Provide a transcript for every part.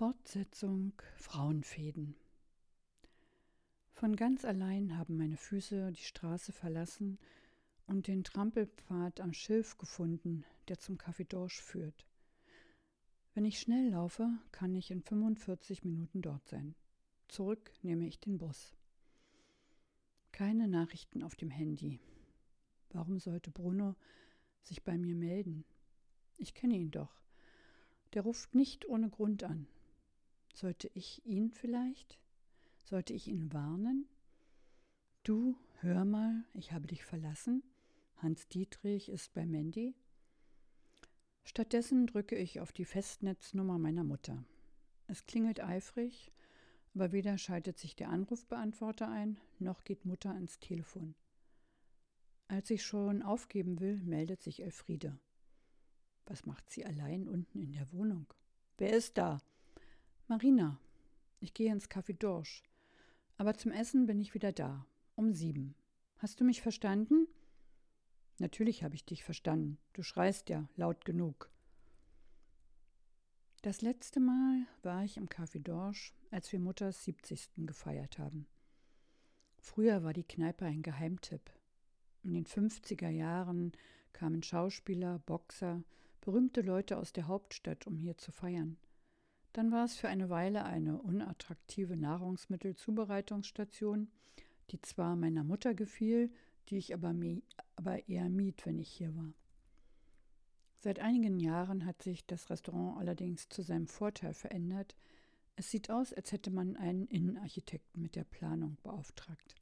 Fortsetzung Frauenfäden. Von ganz allein haben meine Füße die Straße verlassen und den Trampelpfad am Schilf gefunden, der zum Café Dorsch führt. Wenn ich schnell laufe, kann ich in 45 Minuten dort sein. Zurück nehme ich den Bus. Keine Nachrichten auf dem Handy. Warum sollte Bruno sich bei mir melden? Ich kenne ihn doch. Der ruft nicht ohne Grund an. Sollte ich ihn vielleicht? Sollte ich ihn warnen? Du, hör mal, ich habe dich verlassen. Hans Dietrich ist bei Mandy. Stattdessen drücke ich auf die Festnetznummer meiner Mutter. Es klingelt eifrig, aber weder schaltet sich der Anrufbeantworter ein, noch geht Mutter ans Telefon. Als ich schon aufgeben will, meldet sich Elfriede. Was macht sie allein unten in der Wohnung? Wer ist da? Marina, ich gehe ins Café Dorsch. Aber zum Essen bin ich wieder da. Um sieben. Hast du mich verstanden? Natürlich habe ich dich verstanden. Du schreist ja laut genug. Das letzte Mal war ich im Café Dorsch, als wir Mutters 70. gefeiert haben. Früher war die Kneipe ein Geheimtipp. In den 50er Jahren kamen Schauspieler, Boxer, berühmte Leute aus der Hauptstadt, um hier zu feiern. Dann war es für eine Weile eine unattraktive Nahrungsmittelzubereitungsstation, die zwar meiner Mutter gefiel, die ich aber, aber eher mied, wenn ich hier war. Seit einigen Jahren hat sich das Restaurant allerdings zu seinem Vorteil verändert. Es sieht aus, als hätte man einen Innenarchitekten mit der Planung beauftragt.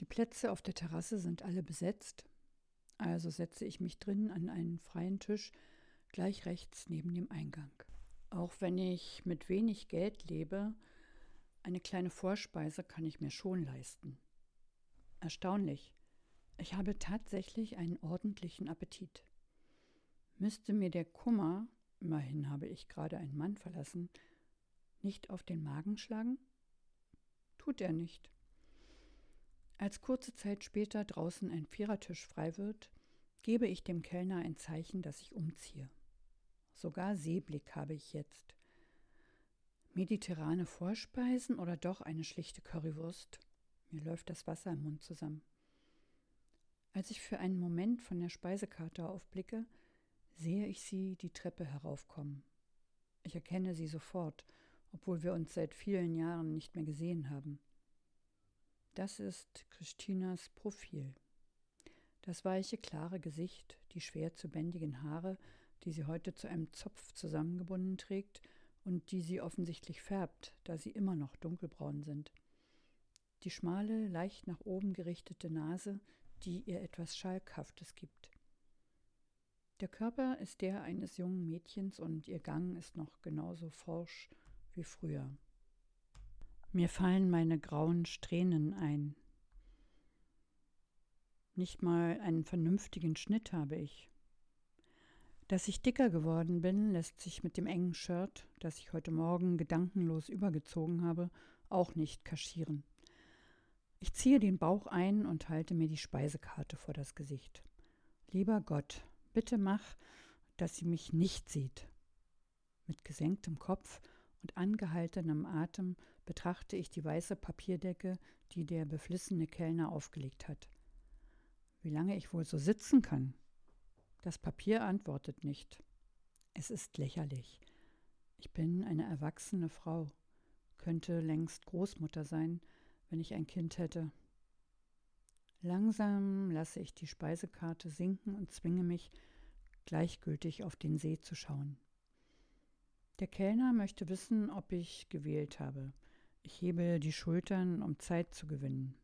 Die Plätze auf der Terrasse sind alle besetzt, also setze ich mich drin an einen freien Tisch gleich rechts neben dem Eingang. Auch wenn ich mit wenig Geld lebe, eine kleine Vorspeise kann ich mir schon leisten. Erstaunlich. Ich habe tatsächlich einen ordentlichen Appetit. Müsste mir der Kummer, immerhin habe ich gerade einen Mann verlassen, nicht auf den Magen schlagen? Tut er nicht. Als kurze Zeit später draußen ein Vierertisch frei wird, gebe ich dem Kellner ein Zeichen, dass ich umziehe. Sogar Seeblick habe ich jetzt. Mediterrane Vorspeisen oder doch eine schlichte Currywurst? Mir läuft das Wasser im Mund zusammen. Als ich für einen Moment von der Speisekarte aufblicke, sehe ich sie die Treppe heraufkommen. Ich erkenne sie sofort, obwohl wir uns seit vielen Jahren nicht mehr gesehen haben. Das ist Christinas Profil. Das weiche, klare Gesicht, die schwer zu bändigen Haare, die sie heute zu einem Zopf zusammengebunden trägt und die sie offensichtlich färbt, da sie immer noch dunkelbraun sind. Die schmale, leicht nach oben gerichtete Nase, die ihr etwas Schalkhaftes gibt. Der Körper ist der eines jungen Mädchens und ihr Gang ist noch genauso forsch wie früher. Mir fallen meine grauen Strähnen ein. Nicht mal einen vernünftigen Schnitt habe ich. Dass ich dicker geworden bin, lässt sich mit dem engen Shirt, das ich heute Morgen gedankenlos übergezogen habe, auch nicht kaschieren. Ich ziehe den Bauch ein und halte mir die Speisekarte vor das Gesicht. Lieber Gott, bitte mach, dass sie mich nicht sieht. Mit gesenktem Kopf und angehaltenem Atem betrachte ich die weiße Papierdecke, die der beflissene Kellner aufgelegt hat. Wie lange ich wohl so sitzen kann? Das Papier antwortet nicht. Es ist lächerlich. Ich bin eine erwachsene Frau, könnte längst Großmutter sein, wenn ich ein Kind hätte. Langsam lasse ich die Speisekarte sinken und zwinge mich, gleichgültig auf den See zu schauen. Der Kellner möchte wissen, ob ich gewählt habe. Ich hebe die Schultern, um Zeit zu gewinnen.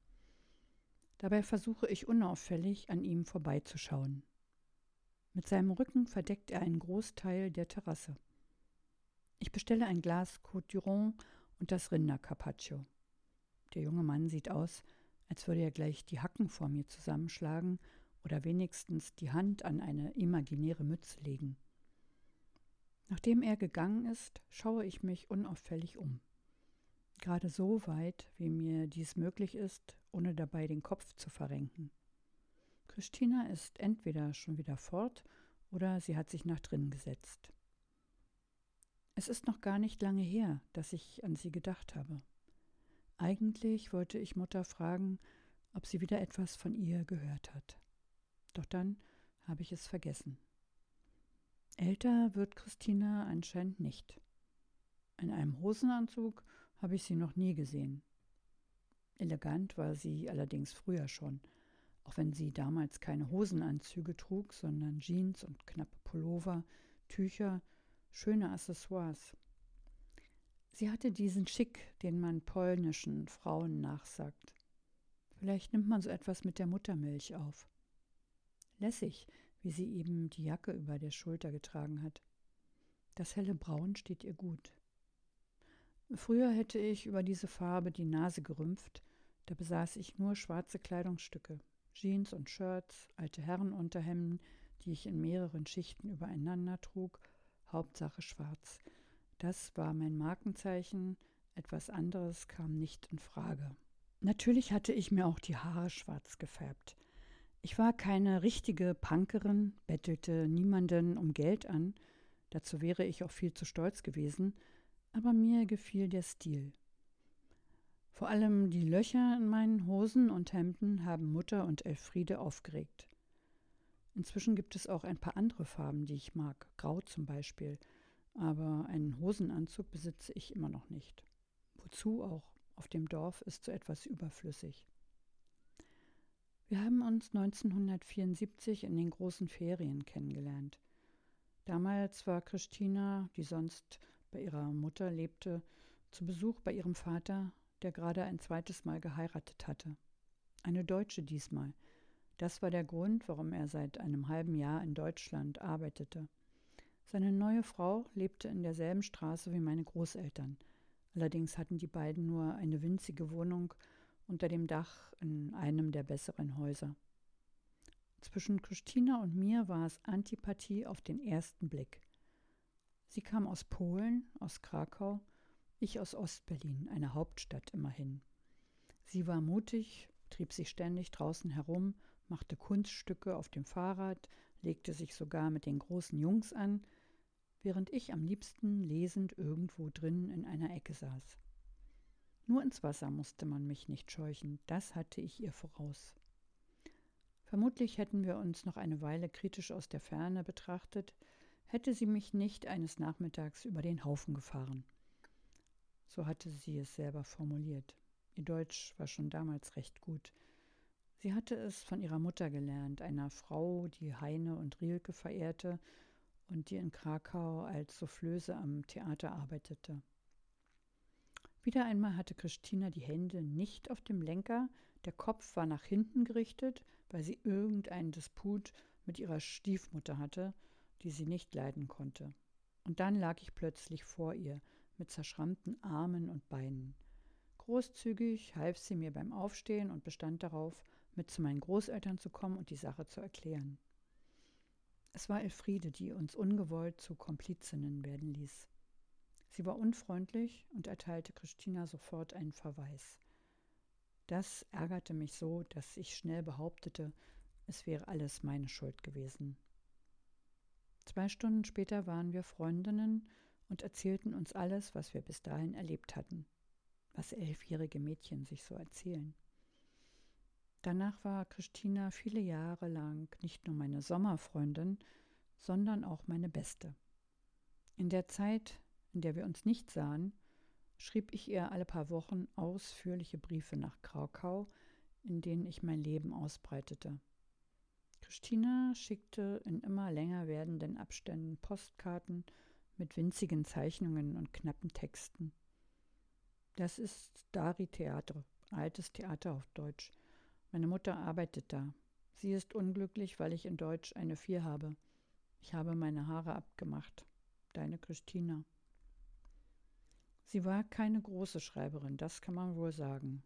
Dabei versuche ich unauffällig an ihm vorbeizuschauen. Mit seinem Rücken verdeckt er einen Großteil der Terrasse. Ich bestelle ein Glas Côte d'Iron und das Rindercarpaccio. Der junge Mann sieht aus, als würde er gleich die Hacken vor mir zusammenschlagen oder wenigstens die Hand an eine imaginäre Mütze legen. Nachdem er gegangen ist, schaue ich mich unauffällig um. Gerade so weit, wie mir dies möglich ist, ohne dabei den Kopf zu verrenken. Christina ist entweder schon wieder fort oder sie hat sich nach drinnen gesetzt. Es ist noch gar nicht lange her, dass ich an sie gedacht habe. Eigentlich wollte ich Mutter fragen, ob sie wieder etwas von ihr gehört hat. Doch dann habe ich es vergessen. Älter wird Christina anscheinend nicht. In einem Hosenanzug habe ich sie noch nie gesehen. Elegant war sie allerdings früher schon, auch wenn sie damals keine Hosenanzüge trug, sondern Jeans und knappe Pullover, Tücher, schöne Accessoires. Sie hatte diesen Schick, den man polnischen Frauen nachsagt. Vielleicht nimmt man so etwas mit der Muttermilch auf. Lässig, wie sie eben die Jacke über der Schulter getragen hat. Das helle Braun steht ihr gut. Früher hätte ich über diese Farbe die Nase gerümpft, da besaß ich nur schwarze Kleidungsstücke, Jeans und Shirts, alte Herrenunterhemden, die ich in mehreren Schichten übereinander trug, Hauptsache schwarz. Das war mein Markenzeichen, etwas anderes kam nicht in Frage. Natürlich hatte ich mir auch die Haare schwarz gefärbt. Ich war keine richtige Punkerin, bettelte niemanden um Geld an, dazu wäre ich auch viel zu stolz gewesen, aber mir gefiel der Stil. Vor allem die Löcher in meinen Hosen und Hemden haben Mutter und Elfriede aufgeregt. Inzwischen gibt es auch ein paar andere Farben, die ich mag, grau zum Beispiel, aber einen Hosenanzug besitze ich immer noch nicht. Wozu auch? Auf dem Dorf ist so etwas überflüssig. Wir haben uns 1974 in den großen Ferien kennengelernt. Damals war Christina, die sonst bei ihrer Mutter lebte, zu Besuch bei ihrem Vater, der gerade ein zweites Mal geheiratet hatte. Eine Deutsche diesmal. Das war der Grund, warum er seit einem halben Jahr in Deutschland arbeitete. Seine neue Frau lebte in derselben Straße wie meine Großeltern. Allerdings hatten die beiden nur eine winzige Wohnung unter dem Dach in einem der besseren Häuser. Zwischen Christina und mir war es Antipathie auf den ersten Blick. Sie kam aus Polen, aus Krakau, ich aus Ostberlin, einer Hauptstadt immerhin. Sie war mutig, trieb sich ständig draußen herum, machte Kunststücke auf dem Fahrrad, legte sich sogar mit den großen Jungs an, während ich am liebsten lesend irgendwo drin in einer Ecke saß. Nur ins Wasser musste man mich nicht scheuchen, das hatte ich ihr voraus. Vermutlich hätten wir uns noch eine Weile kritisch aus der Ferne betrachtet, hätte sie mich nicht eines Nachmittags über den Haufen gefahren. So hatte sie es selber formuliert. Ihr Deutsch war schon damals recht gut. Sie hatte es von ihrer Mutter gelernt, einer Frau, die Heine und Rilke verehrte und die in Krakau als Soufflöse am Theater arbeitete. Wieder einmal hatte Christina die Hände nicht auf dem Lenker, der Kopf war nach hinten gerichtet, weil sie irgendeinen Disput mit ihrer Stiefmutter hatte, die sie nicht leiden konnte. Und dann lag ich plötzlich vor ihr, mit zerschrammten Armen und Beinen. Großzügig half sie mir beim Aufstehen und bestand darauf, mit zu meinen Großeltern zu kommen und die Sache zu erklären. Es war Elfriede, die uns ungewollt zu Komplizinnen werden ließ. Sie war unfreundlich und erteilte Christina sofort einen Verweis. Das ärgerte mich so, dass ich schnell behauptete, es wäre alles meine Schuld gewesen. Zwei Stunden später waren wir Freundinnen und erzählten uns alles, was wir bis dahin erlebt hatten, was elfjährige Mädchen sich so erzählen. Danach war Christina viele Jahre lang nicht nur meine Sommerfreundin, sondern auch meine beste. In der Zeit, in der wir uns nicht sahen, schrieb ich ihr alle paar Wochen ausführliche Briefe nach Krakau, in denen ich mein Leben ausbreitete. Christina schickte in immer länger werdenden Abständen Postkarten mit winzigen Zeichnungen und knappen Texten. Das ist Dari Theater, altes Theater auf Deutsch. Meine Mutter arbeitet da. Sie ist unglücklich, weil ich in Deutsch eine Vier habe. Ich habe meine Haare abgemacht. Deine Christina. Sie war keine große Schreiberin, das kann man wohl sagen.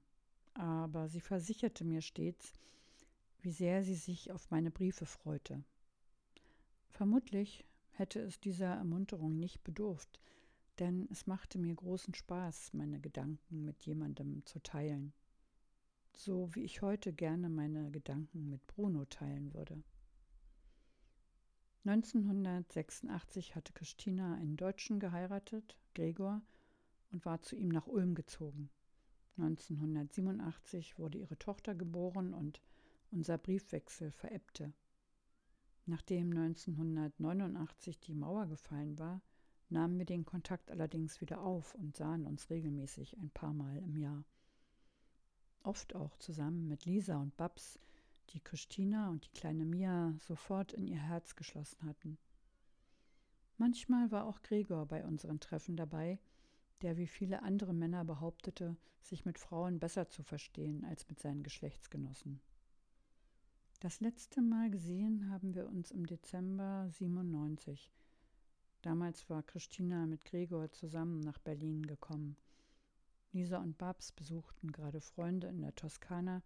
Aber sie versicherte mir stets, wie sehr sie sich auf meine Briefe freute. Vermutlich hätte es dieser Ermunterung nicht bedurft, denn es machte mir großen Spaß, meine Gedanken mit jemandem zu teilen so wie ich heute gerne meine Gedanken mit Bruno teilen würde. 1986 hatte Christina einen Deutschen geheiratet, Gregor, und war zu ihm nach Ulm gezogen. 1987 wurde ihre Tochter geboren und unser Briefwechsel verebbte. Nachdem 1989 die Mauer gefallen war, nahmen wir den Kontakt allerdings wieder auf und sahen uns regelmäßig ein paar Mal im Jahr. Oft auch zusammen mit Lisa und Babs, die Christina und die kleine Mia sofort in ihr Herz geschlossen hatten. Manchmal war auch Gregor bei unseren Treffen dabei, der wie viele andere Männer behauptete, sich mit Frauen besser zu verstehen als mit seinen Geschlechtsgenossen. Das letzte Mal gesehen haben wir uns im Dezember 97. Damals war Christina mit Gregor zusammen nach Berlin gekommen. Lisa und Babs besuchten gerade Freunde in der Toskana,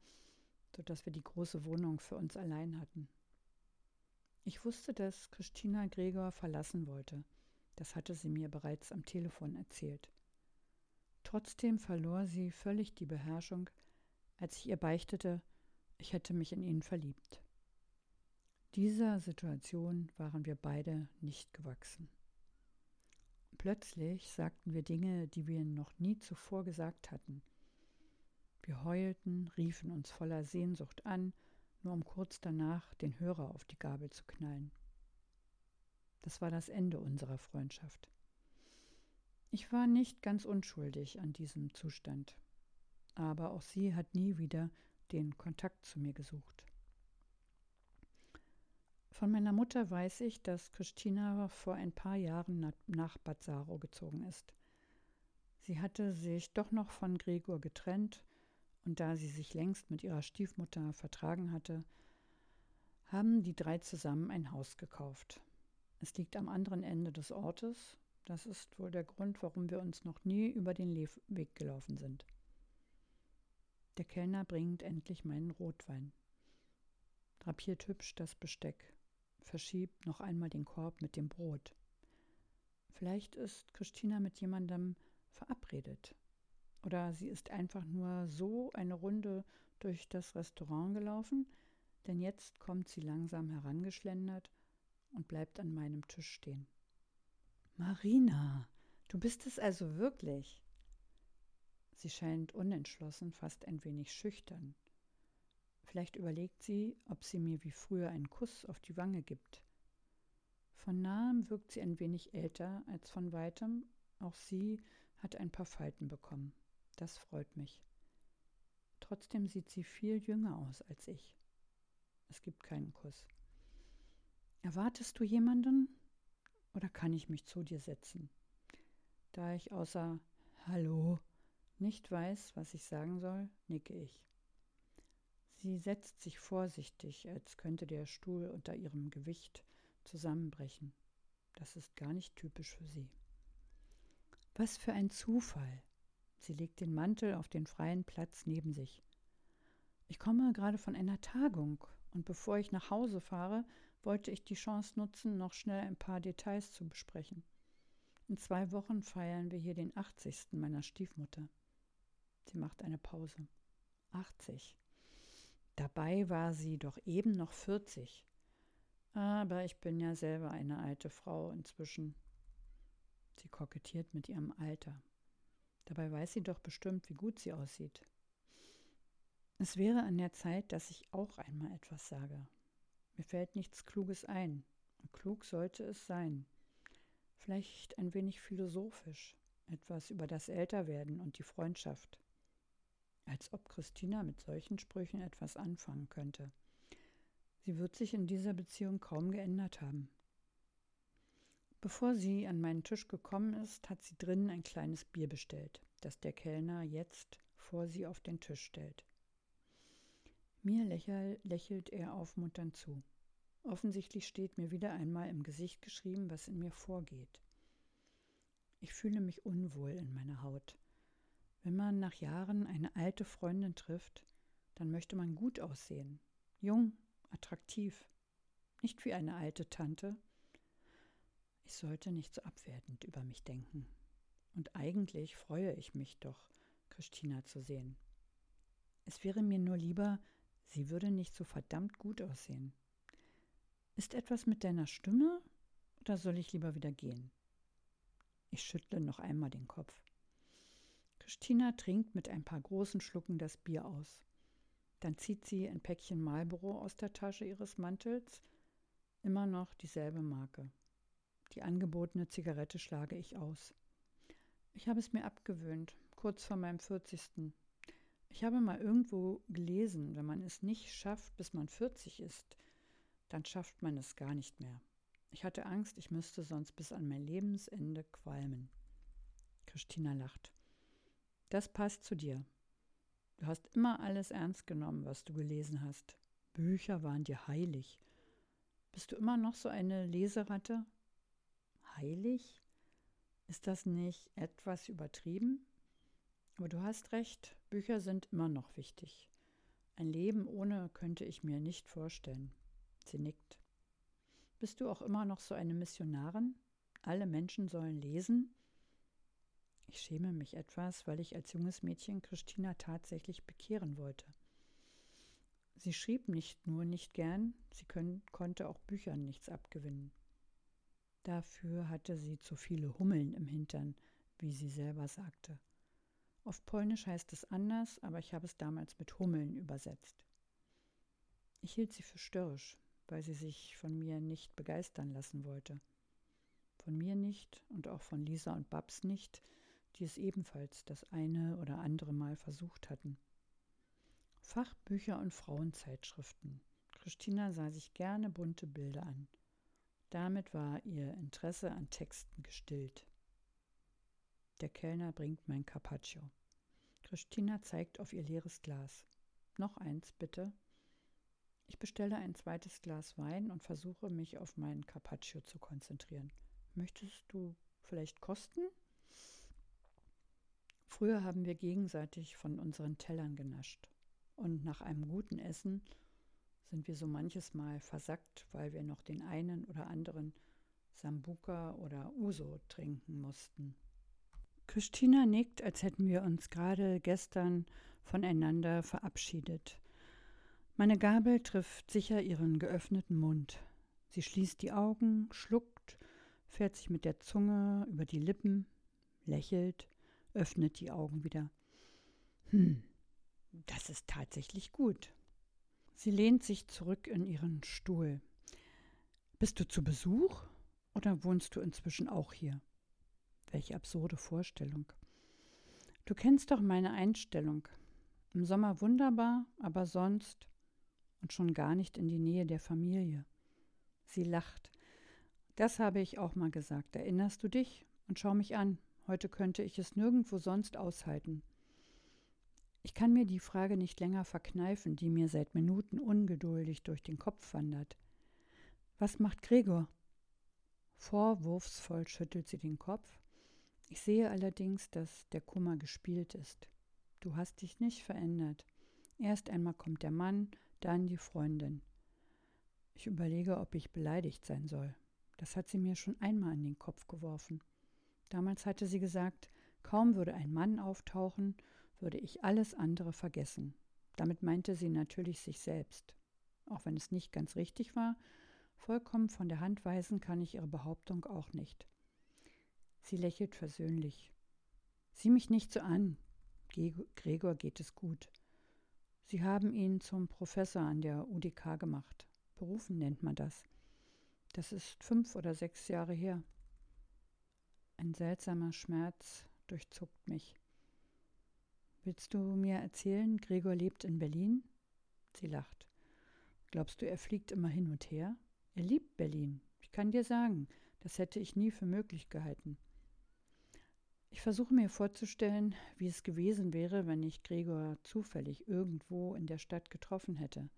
sodass wir die große Wohnung für uns allein hatten. Ich wusste, dass Christina Gregor verlassen wollte. Das hatte sie mir bereits am Telefon erzählt. Trotzdem verlor sie völlig die Beherrschung, als ich ihr beichtete, ich hätte mich in ihn verliebt. Dieser Situation waren wir beide nicht gewachsen. Plötzlich sagten wir Dinge, die wir noch nie zuvor gesagt hatten. Wir heulten, riefen uns voller Sehnsucht an, nur um kurz danach den Hörer auf die Gabel zu knallen. Das war das Ende unserer Freundschaft. Ich war nicht ganz unschuldig an diesem Zustand, aber auch sie hat nie wieder den Kontakt zu mir gesucht. Von meiner Mutter weiß ich, dass Christina vor ein paar Jahren nach Bad Saro gezogen ist. Sie hatte sich doch noch von Gregor getrennt und da sie sich längst mit ihrer Stiefmutter vertragen hatte, haben die drei zusammen ein Haus gekauft. Es liegt am anderen Ende des Ortes. Das ist wohl der Grund, warum wir uns noch nie über den Weg gelaufen sind. Der Kellner bringt endlich meinen Rotwein. Drapiert hübsch das Besteck verschiebt noch einmal den Korb mit dem Brot. Vielleicht ist Christina mit jemandem verabredet. Oder sie ist einfach nur so eine Runde durch das Restaurant gelaufen, denn jetzt kommt sie langsam herangeschlendert und bleibt an meinem Tisch stehen. Marina, du bist es also wirklich. Sie scheint unentschlossen, fast ein wenig schüchtern. Vielleicht überlegt sie, ob sie mir wie früher einen Kuss auf die Wange gibt. Von nahem wirkt sie ein wenig älter als von weitem. Auch sie hat ein paar Falten bekommen. Das freut mich. Trotzdem sieht sie viel jünger aus als ich. Es gibt keinen Kuss. Erwartest du jemanden? Oder kann ich mich zu dir setzen? Da ich außer Hallo nicht weiß, was ich sagen soll, nicke ich. Sie setzt sich vorsichtig, als könnte der Stuhl unter ihrem Gewicht zusammenbrechen. Das ist gar nicht typisch für sie. Was für ein Zufall. Sie legt den Mantel auf den freien Platz neben sich. Ich komme gerade von einer Tagung und bevor ich nach Hause fahre, wollte ich die Chance nutzen, noch schnell ein paar Details zu besprechen. In zwei Wochen feiern wir hier den 80. meiner Stiefmutter. Sie macht eine Pause. 80. Dabei war sie doch eben noch 40. Aber ich bin ja selber eine alte Frau inzwischen. Sie kokettiert mit ihrem Alter. Dabei weiß sie doch bestimmt, wie gut sie aussieht. Es wäre an der Zeit, dass ich auch einmal etwas sage. Mir fällt nichts Kluges ein. Klug sollte es sein. Vielleicht ein wenig philosophisch. Etwas über das Älterwerden und die Freundschaft als ob Christina mit solchen Sprüchen etwas anfangen könnte. Sie wird sich in dieser Beziehung kaum geändert haben. Bevor sie an meinen Tisch gekommen ist, hat sie drinnen ein kleines Bier bestellt, das der Kellner jetzt vor sie auf den Tisch stellt. Mir lächel, lächelt er aufmunternd zu. Offensichtlich steht mir wieder einmal im Gesicht geschrieben, was in mir vorgeht. Ich fühle mich unwohl in meiner Haut. Wenn man nach Jahren eine alte Freundin trifft, dann möchte man gut aussehen, jung, attraktiv, nicht wie eine alte Tante. Ich sollte nicht so abwertend über mich denken. Und eigentlich freue ich mich doch, Christina zu sehen. Es wäre mir nur lieber, sie würde nicht so verdammt gut aussehen. Ist etwas mit deiner Stimme oder soll ich lieber wieder gehen? Ich schüttle noch einmal den Kopf. Christina trinkt mit ein paar großen Schlucken das Bier aus. Dann zieht sie ein Päckchen Marlboro aus der Tasche ihres Mantels. Immer noch dieselbe Marke. Die angebotene Zigarette schlage ich aus. Ich habe es mir abgewöhnt, kurz vor meinem 40. Ich habe mal irgendwo gelesen, wenn man es nicht schafft, bis man 40 ist, dann schafft man es gar nicht mehr. Ich hatte Angst, ich müsste sonst bis an mein Lebensende qualmen. Christina lacht. Das passt zu dir. Du hast immer alles ernst genommen, was du gelesen hast. Bücher waren dir heilig. Bist du immer noch so eine Leseratte? Heilig? Ist das nicht etwas übertrieben? Aber du hast recht, Bücher sind immer noch wichtig. Ein Leben ohne könnte ich mir nicht vorstellen. Sie nickt. Bist du auch immer noch so eine Missionarin? Alle Menschen sollen lesen? Ich schäme mich etwas, weil ich als junges Mädchen Christina tatsächlich bekehren wollte. Sie schrieb nicht nur nicht gern, sie können, konnte auch Büchern nichts abgewinnen. Dafür hatte sie zu viele Hummeln im Hintern, wie sie selber sagte. Auf Polnisch heißt es anders, aber ich habe es damals mit Hummeln übersetzt. Ich hielt sie für störrisch, weil sie sich von mir nicht begeistern lassen wollte. Von mir nicht und auch von Lisa und Babs nicht, die es ebenfalls das eine oder andere Mal versucht hatten. Fachbücher und Frauenzeitschriften. Christina sah sich gerne bunte Bilder an. Damit war ihr Interesse an Texten gestillt. Der Kellner bringt mein Carpaccio. Christina zeigt auf ihr leeres Glas. Noch eins, bitte. Ich bestelle ein zweites Glas Wein und versuche mich auf meinen Carpaccio zu konzentrieren. Möchtest du vielleicht kosten? Früher haben wir gegenseitig von unseren Tellern genascht. Und nach einem guten Essen sind wir so manches Mal versackt, weil wir noch den einen oder anderen Sambuka oder Uso trinken mussten. Christina nickt, als hätten wir uns gerade gestern voneinander verabschiedet. Meine Gabel trifft sicher ihren geöffneten Mund. Sie schließt die Augen, schluckt, fährt sich mit der Zunge über die Lippen, lächelt, öffnet die Augen wieder. Hm, das ist tatsächlich gut. Sie lehnt sich zurück in ihren Stuhl. Bist du zu Besuch oder wohnst du inzwischen auch hier? Welche absurde Vorstellung. Du kennst doch meine Einstellung. Im Sommer wunderbar, aber sonst und schon gar nicht in die Nähe der Familie. Sie lacht. Das habe ich auch mal gesagt. Erinnerst du dich? Und schau mich an. Heute könnte ich es nirgendwo sonst aushalten. Ich kann mir die Frage nicht länger verkneifen, die mir seit Minuten ungeduldig durch den Kopf wandert. Was macht Gregor? Vorwurfsvoll schüttelt sie den Kopf. Ich sehe allerdings, dass der Kummer gespielt ist. Du hast dich nicht verändert. Erst einmal kommt der Mann, dann die Freundin. Ich überlege, ob ich beleidigt sein soll. Das hat sie mir schon einmal an den Kopf geworfen. Damals hatte sie gesagt, kaum würde ein Mann auftauchen, würde ich alles andere vergessen. Damit meinte sie natürlich sich selbst. Auch wenn es nicht ganz richtig war, vollkommen von der Hand weisen kann ich ihre Behauptung auch nicht. Sie lächelt versöhnlich. Sieh mich nicht so an. Gregor geht es gut. Sie haben ihn zum Professor an der UDK gemacht. Berufen nennt man das. Das ist fünf oder sechs Jahre her. Ein seltsamer Schmerz durchzuckt mich. Willst du mir erzählen, Gregor lebt in Berlin? Sie lacht. Glaubst du, er fliegt immer hin und her? Er liebt Berlin. Ich kann dir sagen, das hätte ich nie für möglich gehalten. Ich versuche mir vorzustellen, wie es gewesen wäre, wenn ich Gregor zufällig irgendwo in der Stadt getroffen hätte.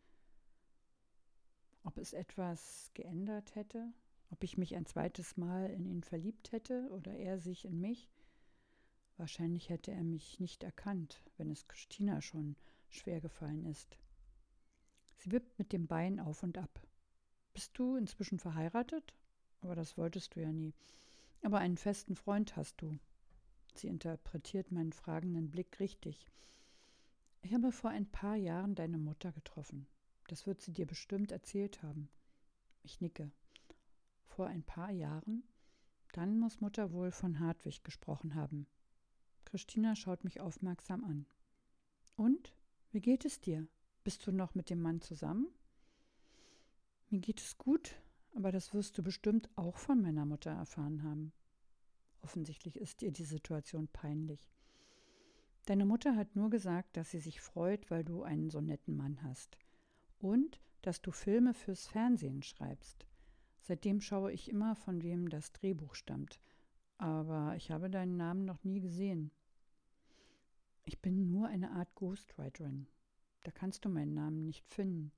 Ob es etwas geändert hätte, ob ich mich ein zweites Mal in ihn verliebt hätte oder er sich in mich. Wahrscheinlich hätte er mich nicht erkannt, wenn es Christina schon schwer gefallen ist. Sie wippt mit dem Bein auf und ab. Bist du inzwischen verheiratet? Aber das wolltest du ja nie. Aber einen festen Freund hast du. Sie interpretiert meinen fragenden Blick richtig. Ich habe vor ein paar Jahren deine Mutter getroffen. Das wird sie dir bestimmt erzählt haben. Ich nicke. Vor ein paar Jahren? Dann muss Mutter wohl von Hartwig gesprochen haben. Christina schaut mich aufmerksam an. Und? Wie geht es dir? Bist du noch mit dem Mann zusammen? Mir geht es gut, aber das wirst du bestimmt auch von meiner Mutter erfahren haben. Offensichtlich ist ihr die Situation peinlich. Deine Mutter hat nur gesagt, dass sie sich freut, weil du einen so netten Mann hast. Und dass du Filme fürs Fernsehen schreibst. Seitdem schaue ich immer, von wem das Drehbuch stammt. Aber ich habe deinen Namen noch nie gesehen. Ich bin nur eine Art Ghostwriterin. Da kannst du meinen Namen nicht finden.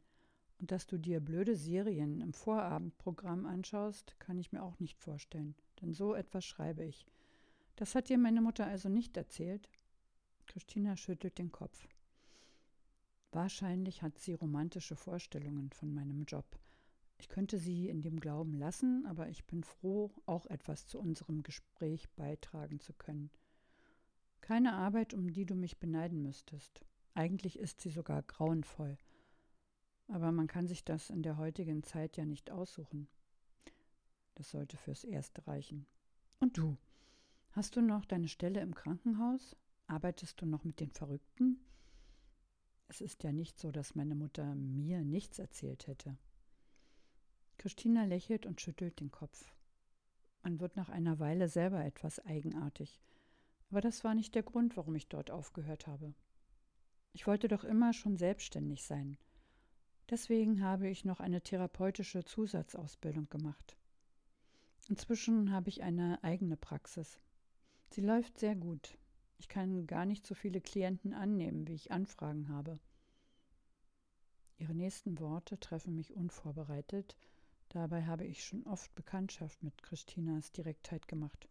Und dass du dir blöde Serien im Vorabendprogramm anschaust, kann ich mir auch nicht vorstellen. Denn so etwas schreibe ich. Das hat dir meine Mutter also nicht erzählt? Christina schüttelt den Kopf. Wahrscheinlich hat sie romantische Vorstellungen von meinem Job. Ich könnte sie in dem Glauben lassen, aber ich bin froh, auch etwas zu unserem Gespräch beitragen zu können. Keine Arbeit, um die du mich beneiden müsstest. Eigentlich ist sie sogar grauenvoll. Aber man kann sich das in der heutigen Zeit ja nicht aussuchen. Das sollte fürs Erste reichen. Und du? Hast du noch deine Stelle im Krankenhaus? Arbeitest du noch mit den Verrückten? Es ist ja nicht so, dass meine Mutter mir nichts erzählt hätte. Christina lächelt und schüttelt den Kopf. Man wird nach einer Weile selber etwas eigenartig. Aber das war nicht der Grund, warum ich dort aufgehört habe. Ich wollte doch immer schon selbstständig sein. Deswegen habe ich noch eine therapeutische Zusatzausbildung gemacht. Inzwischen habe ich eine eigene Praxis. Sie läuft sehr gut. Ich kann gar nicht so viele Klienten annehmen, wie ich Anfragen habe. Ihre nächsten Worte treffen mich unvorbereitet Dabei habe ich schon oft Bekanntschaft mit Christinas Direktheit gemacht.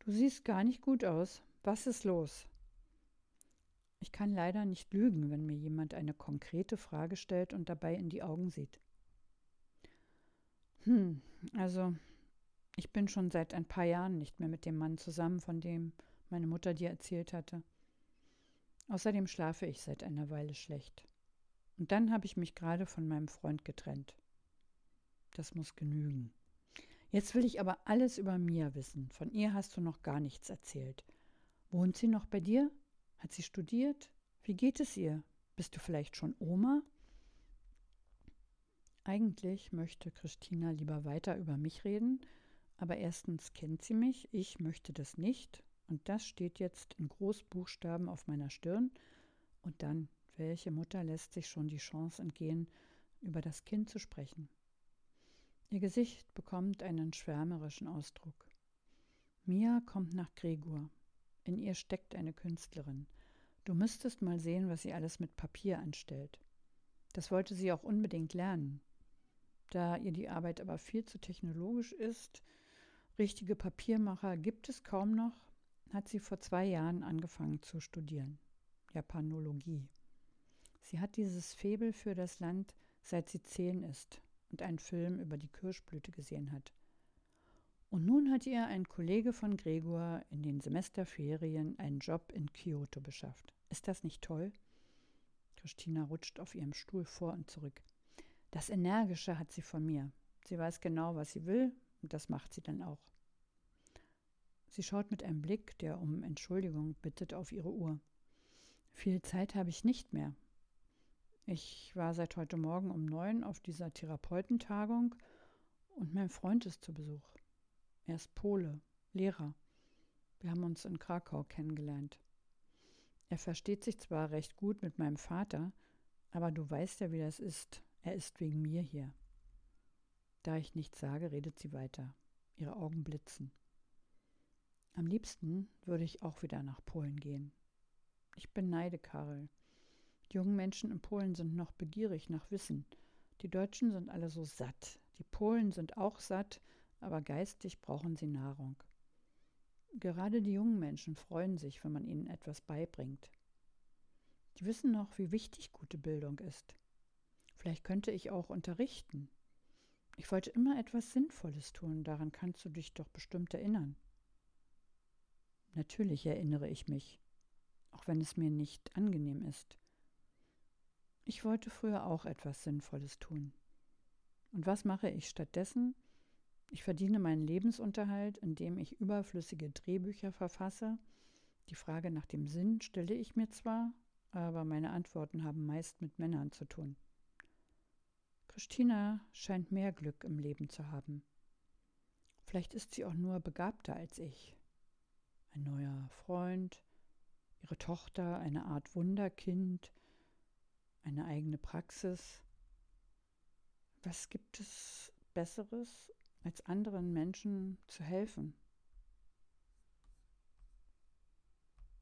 Du siehst gar nicht gut aus. Was ist los? Ich kann leider nicht lügen, wenn mir jemand eine konkrete Frage stellt und dabei in die Augen sieht. Hm, also, ich bin schon seit ein paar Jahren nicht mehr mit dem Mann zusammen, von dem meine Mutter dir erzählt hatte. Außerdem schlafe ich seit einer Weile schlecht. Und dann habe ich mich gerade von meinem Freund getrennt. Das muss genügen. Jetzt will ich aber alles über Mia wissen. Von ihr hast du noch gar nichts erzählt. Wohnt sie noch bei dir? Hat sie studiert? Wie geht es ihr? Bist du vielleicht schon Oma? Eigentlich möchte Christina lieber weiter über mich reden, aber erstens kennt sie mich, ich möchte das nicht, und das steht jetzt in Großbuchstaben auf meiner Stirn. Und dann, welche Mutter lässt sich schon die Chance entgehen, über das Kind zu sprechen? Ihr Gesicht bekommt einen schwärmerischen Ausdruck. Mia kommt nach Gregor. In ihr steckt eine Künstlerin. Du müsstest mal sehen, was sie alles mit Papier anstellt. Das wollte sie auch unbedingt lernen. Da ihr die Arbeit aber viel zu technologisch ist, richtige Papiermacher gibt es kaum noch, hat sie vor zwei Jahren angefangen zu studieren. Japanologie. Sie hat dieses Febel für das Land, seit sie zehn ist und einen Film über die Kirschblüte gesehen hat. Und nun hat ihr ein Kollege von Gregor in den Semesterferien einen Job in Kyoto beschafft. Ist das nicht toll? Christina rutscht auf ihrem Stuhl vor und zurück. Das Energische hat sie von mir. Sie weiß genau, was sie will, und das macht sie dann auch. Sie schaut mit einem Blick, der um Entschuldigung bittet, auf ihre Uhr. Viel Zeit habe ich nicht mehr. Ich war seit heute Morgen um neun auf dieser Therapeutentagung und mein Freund ist zu Besuch. Er ist Pole, Lehrer. Wir haben uns in Krakau kennengelernt. Er versteht sich zwar recht gut mit meinem Vater, aber du weißt ja, wie das ist. Er ist wegen mir hier. Da ich nichts sage, redet sie weiter. Ihre Augen blitzen. Am liebsten würde ich auch wieder nach Polen gehen. Ich beneide Karel. Die jungen Menschen in Polen sind noch begierig nach Wissen. Die Deutschen sind alle so satt. Die Polen sind auch satt, aber geistig brauchen sie Nahrung. Gerade die jungen Menschen freuen sich, wenn man ihnen etwas beibringt. Die wissen noch, wie wichtig gute Bildung ist. Vielleicht könnte ich auch unterrichten. Ich wollte immer etwas Sinnvolles tun, daran kannst du dich doch bestimmt erinnern. Natürlich erinnere ich mich, auch wenn es mir nicht angenehm ist. Ich wollte früher auch etwas Sinnvolles tun. Und was mache ich stattdessen? Ich verdiene meinen Lebensunterhalt, indem ich überflüssige Drehbücher verfasse. Die Frage nach dem Sinn stelle ich mir zwar, aber meine Antworten haben meist mit Männern zu tun. Christina scheint mehr Glück im Leben zu haben. Vielleicht ist sie auch nur begabter als ich. Ein neuer Freund, ihre Tochter, eine Art Wunderkind, eine eigene Praxis. Was gibt es Besseres als anderen Menschen zu helfen.